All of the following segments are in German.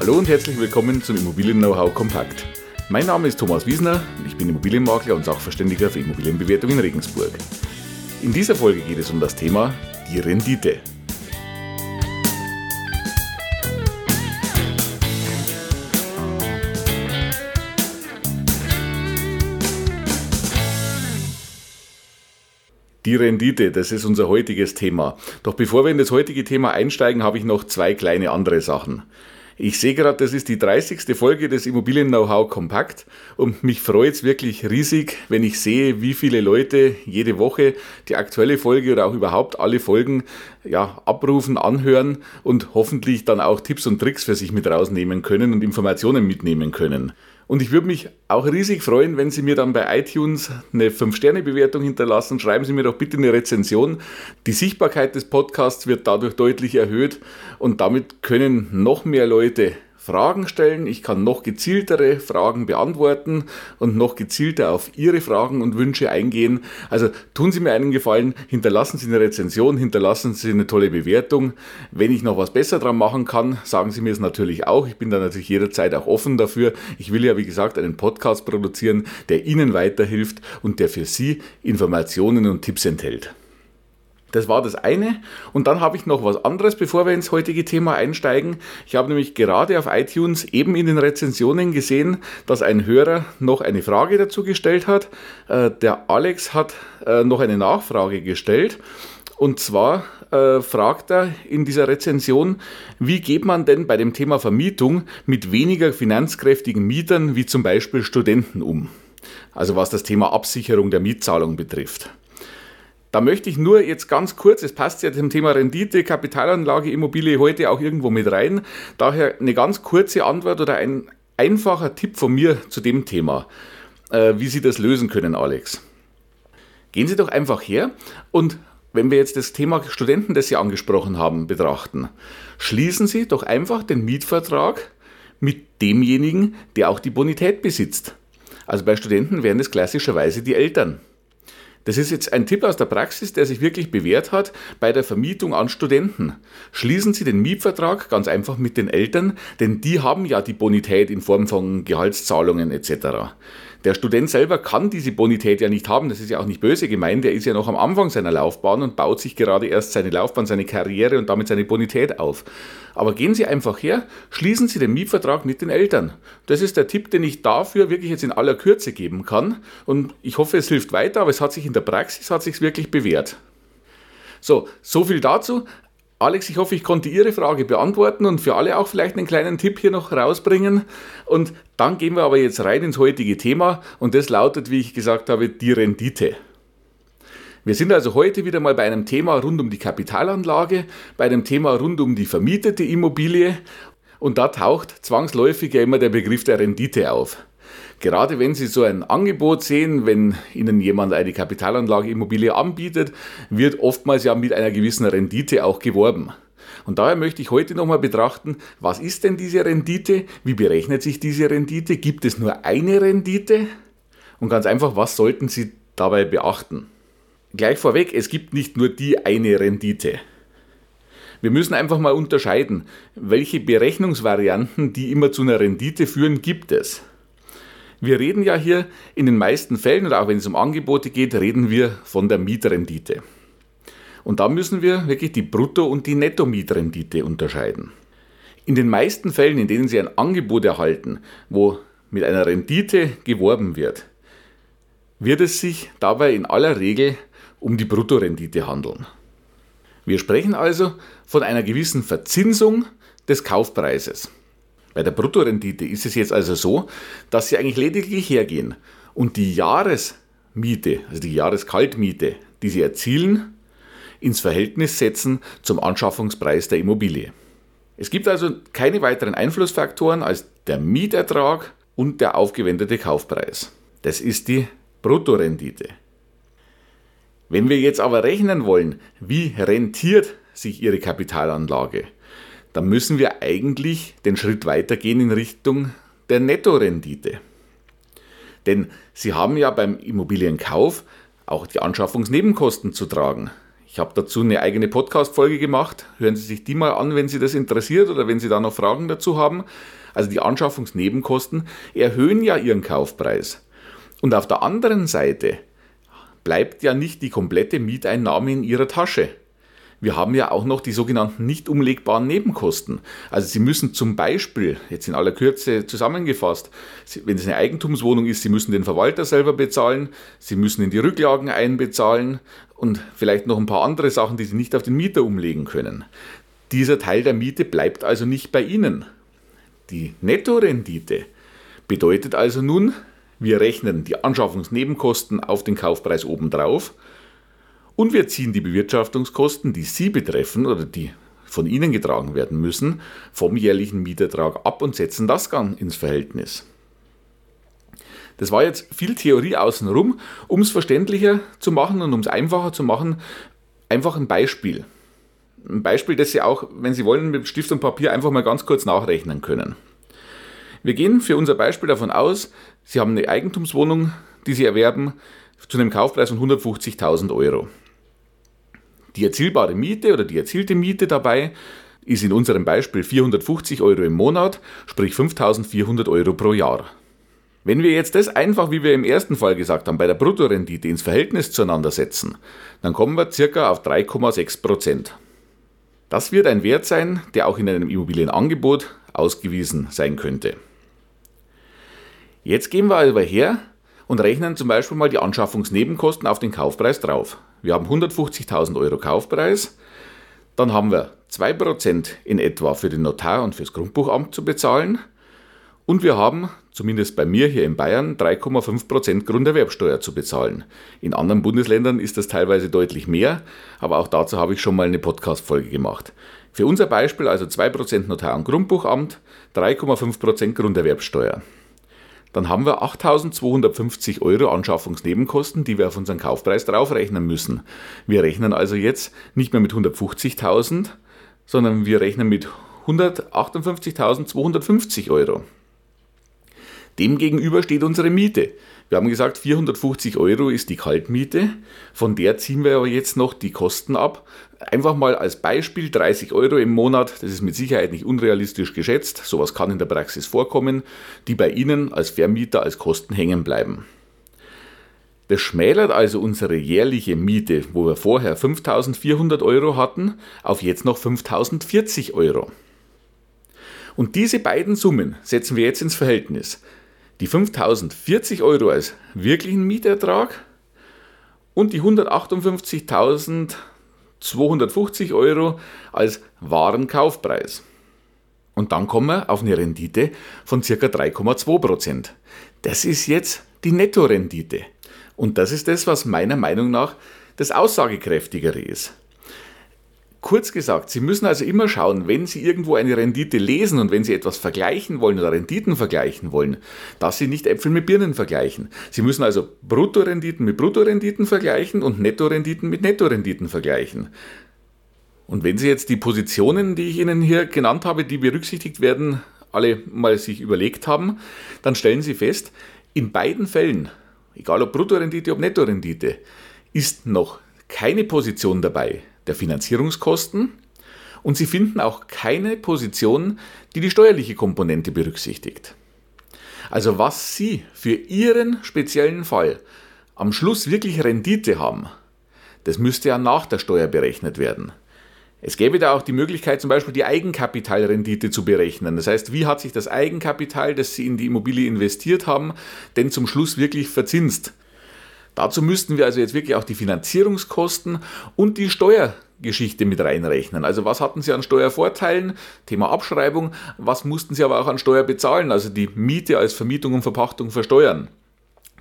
Hallo und herzlich willkommen zum Immobilien-Know-how Kompakt. Mein Name ist Thomas Wiesner, ich bin Immobilienmakler und Sachverständiger für Immobilienbewertung in Regensburg. In dieser Folge geht es um das Thema die Rendite. Die Rendite, das ist unser heutiges Thema. Doch bevor wir in das heutige Thema einsteigen, habe ich noch zwei kleine andere Sachen. Ich sehe gerade, das ist die 30. Folge des Immobilien-Know-how Kompakt und mich freut es wirklich riesig, wenn ich sehe, wie viele Leute jede Woche die aktuelle Folge oder auch überhaupt alle Folgen ja, abrufen, anhören und hoffentlich dann auch Tipps und Tricks für sich mit rausnehmen können und Informationen mitnehmen können. Und ich würde mich auch riesig freuen, wenn Sie mir dann bei iTunes eine 5-Sterne-Bewertung hinterlassen. Schreiben Sie mir doch bitte eine Rezension. Die Sichtbarkeit des Podcasts wird dadurch deutlich erhöht und damit können noch mehr Leute Fragen stellen. Ich kann noch gezieltere Fragen beantworten und noch gezielter auf Ihre Fragen und Wünsche eingehen. Also tun Sie mir einen Gefallen, hinterlassen Sie eine Rezension, hinterlassen Sie eine tolle Bewertung. Wenn ich noch was besser dran machen kann, sagen Sie mir es natürlich auch. Ich bin da natürlich jederzeit auch offen dafür. Ich will ja, wie gesagt, einen Podcast produzieren, der Ihnen weiterhilft und der für Sie Informationen und Tipps enthält. Das war das eine. Und dann habe ich noch was anderes, bevor wir ins heutige Thema einsteigen. Ich habe nämlich gerade auf iTunes eben in den Rezensionen gesehen, dass ein Hörer noch eine Frage dazu gestellt hat. Äh, der Alex hat äh, noch eine Nachfrage gestellt. Und zwar äh, fragt er in dieser Rezension, wie geht man denn bei dem Thema Vermietung mit weniger finanzkräftigen Mietern wie zum Beispiel Studenten um? Also was das Thema Absicherung der Mietzahlung betrifft. Da möchte ich nur jetzt ganz kurz, es passt ja zum Thema Rendite, Kapitalanlage, Immobilie heute auch irgendwo mit rein. Daher eine ganz kurze Antwort oder ein einfacher Tipp von mir zu dem Thema, äh, wie Sie das lösen können, Alex. Gehen Sie doch einfach her und wenn wir jetzt das Thema Studenten, das Sie angesprochen haben, betrachten, schließen Sie doch einfach den Mietvertrag mit demjenigen, der auch die Bonität besitzt. Also bei Studenten wären es klassischerweise die Eltern. Das ist jetzt ein Tipp aus der Praxis, der sich wirklich bewährt hat bei der Vermietung an Studenten. Schließen Sie den Mietvertrag ganz einfach mit den Eltern, denn die haben ja die Bonität in Form von Gehaltszahlungen etc. Der Student selber kann diese Bonität ja nicht haben, das ist ja auch nicht böse gemeint, der ist ja noch am Anfang seiner Laufbahn und baut sich gerade erst seine Laufbahn, seine Karriere und damit seine Bonität auf. Aber gehen Sie einfach her, schließen Sie den Mietvertrag mit den Eltern. Das ist der Tipp, den ich dafür wirklich jetzt in aller Kürze geben kann und ich hoffe, es hilft weiter, aber es hat sich in der Praxis hat sich wirklich bewährt. So, so viel dazu. Alex, ich hoffe, ich konnte Ihre Frage beantworten und für alle auch vielleicht einen kleinen Tipp hier noch rausbringen. Und dann gehen wir aber jetzt rein ins heutige Thema und das lautet, wie ich gesagt habe, die Rendite. Wir sind also heute wieder mal bei einem Thema rund um die Kapitalanlage, bei einem Thema rund um die vermietete Immobilie und da taucht zwangsläufig ja immer der Begriff der Rendite auf. Gerade wenn Sie so ein Angebot sehen, wenn Ihnen jemand eine Kapitalanlageimmobilie anbietet, wird oftmals ja mit einer gewissen Rendite auch geworben. Und daher möchte ich heute nochmal betrachten, was ist denn diese Rendite? Wie berechnet sich diese Rendite? Gibt es nur eine Rendite? Und ganz einfach, was sollten Sie dabei beachten? Gleich vorweg, es gibt nicht nur die eine Rendite. Wir müssen einfach mal unterscheiden, welche Berechnungsvarianten, die immer zu einer Rendite führen, gibt es. Wir reden ja hier in den meisten Fällen, oder auch wenn es um Angebote geht, reden wir von der Mietrendite. Und da müssen wir wirklich die Brutto- und die Netto-Mietrendite unterscheiden. In den meisten Fällen, in denen Sie ein Angebot erhalten, wo mit einer Rendite geworben wird, wird es sich dabei in aller Regel um die Bruttorendite handeln. Wir sprechen also von einer gewissen Verzinsung des Kaufpreises. Bei der Bruttorendite ist es jetzt also so, dass Sie eigentlich lediglich hergehen und die Jahresmiete, also die Jahreskaltmiete, die Sie erzielen, ins Verhältnis setzen zum Anschaffungspreis der Immobilie. Es gibt also keine weiteren Einflussfaktoren als der Mietertrag und der aufgewendete Kaufpreis. Das ist die Bruttorendite. Wenn wir jetzt aber rechnen wollen, wie rentiert sich Ihre Kapitalanlage, dann müssen wir eigentlich den Schritt weitergehen in Richtung der Nettorendite. Denn Sie haben ja beim Immobilienkauf auch die Anschaffungsnebenkosten zu tragen. Ich habe dazu eine eigene Podcast-Folge gemacht. Hören Sie sich die mal an, wenn Sie das interessiert oder wenn Sie da noch Fragen dazu haben. Also die Anschaffungsnebenkosten erhöhen ja Ihren Kaufpreis. Und auf der anderen Seite bleibt ja nicht die komplette Mieteinnahme in Ihrer Tasche. Wir haben ja auch noch die sogenannten nicht umlegbaren Nebenkosten. Also Sie müssen zum Beispiel, jetzt in aller Kürze zusammengefasst, wenn es eine Eigentumswohnung ist, Sie müssen den Verwalter selber bezahlen, Sie müssen in die Rücklagen einbezahlen und vielleicht noch ein paar andere Sachen, die Sie nicht auf den Mieter umlegen können. Dieser Teil der Miete bleibt also nicht bei Ihnen. Die Nettorendite bedeutet also nun, wir rechnen die Anschaffungsnebenkosten auf den Kaufpreis obendrauf und wir ziehen die Bewirtschaftungskosten, die Sie betreffen oder die von Ihnen getragen werden müssen, vom jährlichen Mietertrag ab und setzen das dann ins Verhältnis. Das war jetzt viel Theorie außenrum. Um es verständlicher zu machen und um es einfacher zu machen, einfach ein Beispiel. Ein Beispiel, das Sie auch, wenn Sie wollen, mit Stift und Papier einfach mal ganz kurz nachrechnen können. Wir gehen für unser Beispiel davon aus, Sie haben eine Eigentumswohnung, die Sie erwerben, zu einem Kaufpreis von 150.000 Euro. Die erzielbare Miete oder die erzielte Miete dabei ist in unserem Beispiel 450 Euro im Monat, sprich 5400 Euro pro Jahr. Wenn wir jetzt das einfach, wie wir im ersten Fall gesagt haben, bei der Bruttorendite ins Verhältnis zueinander setzen, dann kommen wir circa auf 3,6 Prozent. Das wird ein Wert sein, der auch in einem Immobilienangebot ausgewiesen sein könnte. Jetzt gehen wir aber her und rechnen zum Beispiel mal die Anschaffungsnebenkosten auf den Kaufpreis drauf. Wir haben 150.000 Euro Kaufpreis, dann haben wir 2% in etwa für den Notar und fürs Grundbuchamt zu bezahlen und wir haben, zumindest bei mir hier in Bayern, 3,5% Grunderwerbsteuer zu bezahlen. In anderen Bundesländern ist das teilweise deutlich mehr, aber auch dazu habe ich schon mal eine Podcast-Folge gemacht. Für unser Beispiel also 2% Notar und Grundbuchamt, 3,5% Grunderwerbsteuer dann haben wir 8.250 Euro Anschaffungsnebenkosten, die wir auf unseren Kaufpreis draufrechnen müssen. Wir rechnen also jetzt nicht mehr mit 150.000, sondern wir rechnen mit 158.250 Euro. Demgegenüber steht unsere Miete. Wir haben gesagt, 450 Euro ist die Kaltmiete. Von der ziehen wir aber jetzt noch die Kosten ab. Einfach mal als Beispiel 30 Euro im Monat. Das ist mit Sicherheit nicht unrealistisch geschätzt. Sowas kann in der Praxis vorkommen, die bei Ihnen als Vermieter als Kosten hängen bleiben. Das schmälert also unsere jährliche Miete, wo wir vorher 5400 Euro hatten, auf jetzt noch 5040 Euro. Und diese beiden Summen setzen wir jetzt ins Verhältnis die 5040 Euro als wirklichen Mietertrag und die 158.250 Euro als Warenkaufpreis. Und dann kommen wir auf eine Rendite von ca. 3,2%. Das ist jetzt die Nettorendite. Und das ist das, was meiner Meinung nach das Aussagekräftigere ist. Kurz gesagt, Sie müssen also immer schauen, wenn Sie irgendwo eine Rendite lesen und wenn Sie etwas vergleichen wollen oder Renditen vergleichen wollen, dass Sie nicht Äpfel mit Birnen vergleichen. Sie müssen also Bruttorenditen mit Bruttorenditen vergleichen und Nettorenditen mit Nettorenditen vergleichen. Und wenn Sie jetzt die Positionen, die ich Ihnen hier genannt habe, die berücksichtigt werden, alle mal sich überlegt haben, dann stellen Sie fest, in beiden Fällen, egal ob Bruttorendite, ob Nettorendite, ist noch keine Position dabei, der Finanzierungskosten und Sie finden auch keine Position, die die steuerliche Komponente berücksichtigt. Also was Sie für Ihren speziellen Fall am Schluss wirklich Rendite haben, das müsste ja nach der Steuer berechnet werden. Es gäbe da auch die Möglichkeit, zum Beispiel die Eigenkapitalrendite zu berechnen. Das heißt, wie hat sich das Eigenkapital, das Sie in die Immobilie investiert haben, denn zum Schluss wirklich verzinst? Dazu müssten wir also jetzt wirklich auch die Finanzierungskosten und die Steuergeschichte mit reinrechnen. Also was hatten Sie an Steuervorteilen? Thema Abschreibung. Was mussten Sie aber auch an Steuer bezahlen? Also die Miete als Vermietung und Verpachtung versteuern.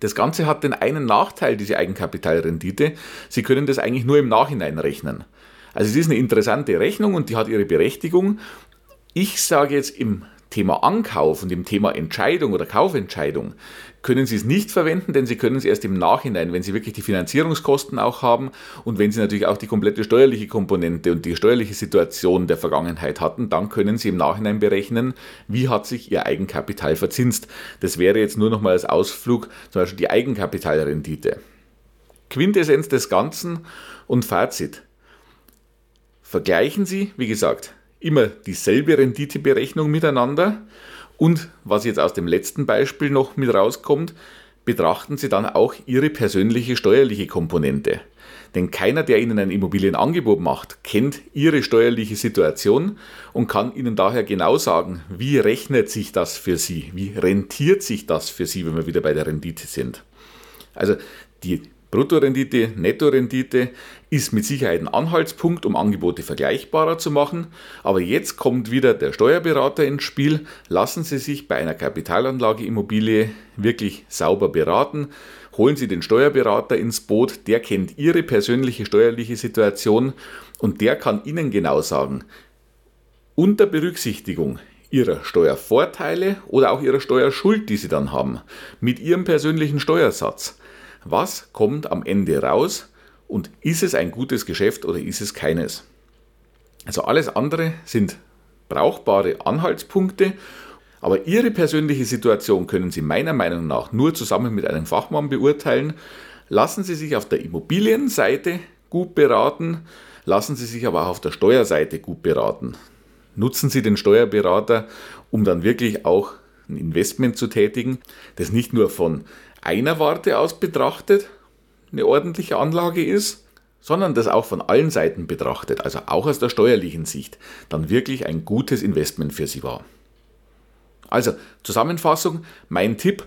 Das Ganze hat den einen Nachteil, diese Eigenkapitalrendite. Sie können das eigentlich nur im Nachhinein rechnen. Also es ist eine interessante Rechnung und die hat ihre Berechtigung. Ich sage jetzt im Thema Ankauf und im Thema Entscheidung oder Kaufentscheidung können Sie es nicht verwenden, denn Sie können es erst im Nachhinein, wenn Sie wirklich die Finanzierungskosten auch haben und wenn Sie natürlich auch die komplette steuerliche Komponente und die steuerliche Situation der Vergangenheit hatten, dann können Sie im Nachhinein berechnen, wie hat sich Ihr Eigenkapital verzinst. Das wäre jetzt nur noch mal als Ausflug zum Beispiel die Eigenkapitalrendite. Quintessenz des Ganzen und Fazit. vergleichen Sie, wie gesagt, immer dieselbe Renditeberechnung miteinander und was jetzt aus dem letzten Beispiel noch mit rauskommt, betrachten Sie dann auch Ihre persönliche steuerliche Komponente. Denn keiner, der Ihnen ein Immobilienangebot macht, kennt Ihre steuerliche Situation und kann Ihnen daher genau sagen, wie rechnet sich das für Sie, wie rentiert sich das für Sie, wenn wir wieder bei der Rendite sind. Also die Bruttorendite, Nettorendite ist mit Sicherheit ein Anhaltspunkt, um Angebote vergleichbarer zu machen. Aber jetzt kommt wieder der Steuerberater ins Spiel. Lassen Sie sich bei einer Kapitalanlageimmobilie wirklich sauber beraten. Holen Sie den Steuerberater ins Boot, der kennt Ihre persönliche steuerliche Situation und der kann Ihnen genau sagen, unter Berücksichtigung Ihrer Steuervorteile oder auch Ihrer Steuerschuld, die Sie dann haben, mit Ihrem persönlichen Steuersatz, was kommt am Ende raus und ist es ein gutes Geschäft oder ist es keines. Also alles andere sind brauchbare Anhaltspunkte, aber Ihre persönliche Situation können Sie meiner Meinung nach nur zusammen mit einem Fachmann beurteilen. Lassen Sie sich auf der Immobilienseite gut beraten, lassen Sie sich aber auch auf der Steuerseite gut beraten. Nutzen Sie den Steuerberater, um dann wirklich auch ein Investment zu tätigen, das nicht nur von einer Warte aus betrachtet eine ordentliche Anlage ist, sondern das auch von allen Seiten betrachtet, also auch aus der steuerlichen Sicht, dann wirklich ein gutes Investment für Sie war. Also Zusammenfassung, mein Tipp,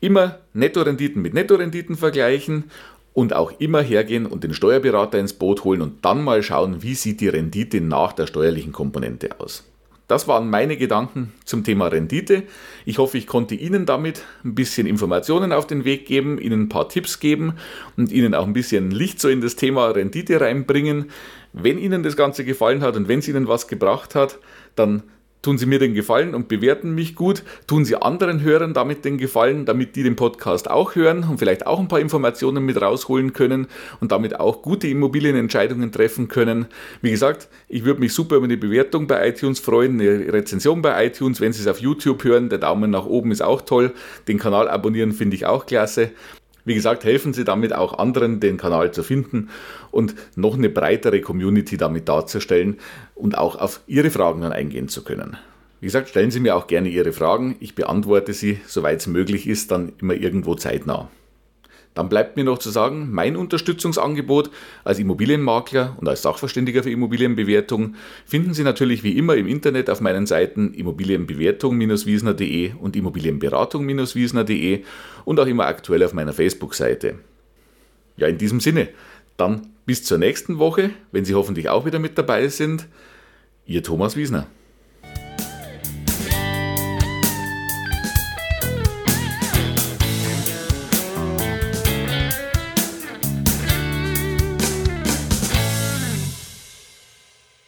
immer Nettorenditen mit Nettorenditen vergleichen und auch immer hergehen und den Steuerberater ins Boot holen und dann mal schauen, wie sieht die Rendite nach der steuerlichen Komponente aus. Das waren meine Gedanken zum Thema Rendite. Ich hoffe, ich konnte Ihnen damit ein bisschen Informationen auf den Weg geben, Ihnen ein paar Tipps geben und Ihnen auch ein bisschen Licht so in das Thema Rendite reinbringen. Wenn Ihnen das Ganze gefallen hat und wenn es Ihnen was gebracht hat, dann Tun Sie mir den Gefallen und bewerten mich gut. Tun Sie anderen Hörern damit den Gefallen, damit die den Podcast auch hören und vielleicht auch ein paar Informationen mit rausholen können und damit auch gute Immobilienentscheidungen treffen können. Wie gesagt, ich würde mich super über eine Bewertung bei iTunes freuen, eine Rezension bei iTunes, wenn Sie es auf YouTube hören. Der Daumen nach oben ist auch toll. Den Kanal abonnieren finde ich auch klasse. Wie gesagt, helfen Sie damit auch anderen, den Kanal zu finden und noch eine breitere Community damit darzustellen und auch auf Ihre Fragen dann eingehen zu können. Wie gesagt, stellen Sie mir auch gerne Ihre Fragen. Ich beantworte sie, soweit es möglich ist, dann immer irgendwo zeitnah. Dann bleibt mir noch zu sagen, mein Unterstützungsangebot als Immobilienmakler und als Sachverständiger für Immobilienbewertung finden Sie natürlich wie immer im Internet auf meinen Seiten immobilienbewertung-wiesner.de und immobilienberatung-wiesner.de und auch immer aktuell auf meiner Facebook-Seite. Ja, in diesem Sinne, dann bis zur nächsten Woche, wenn Sie hoffentlich auch wieder mit dabei sind. Ihr Thomas Wiesner.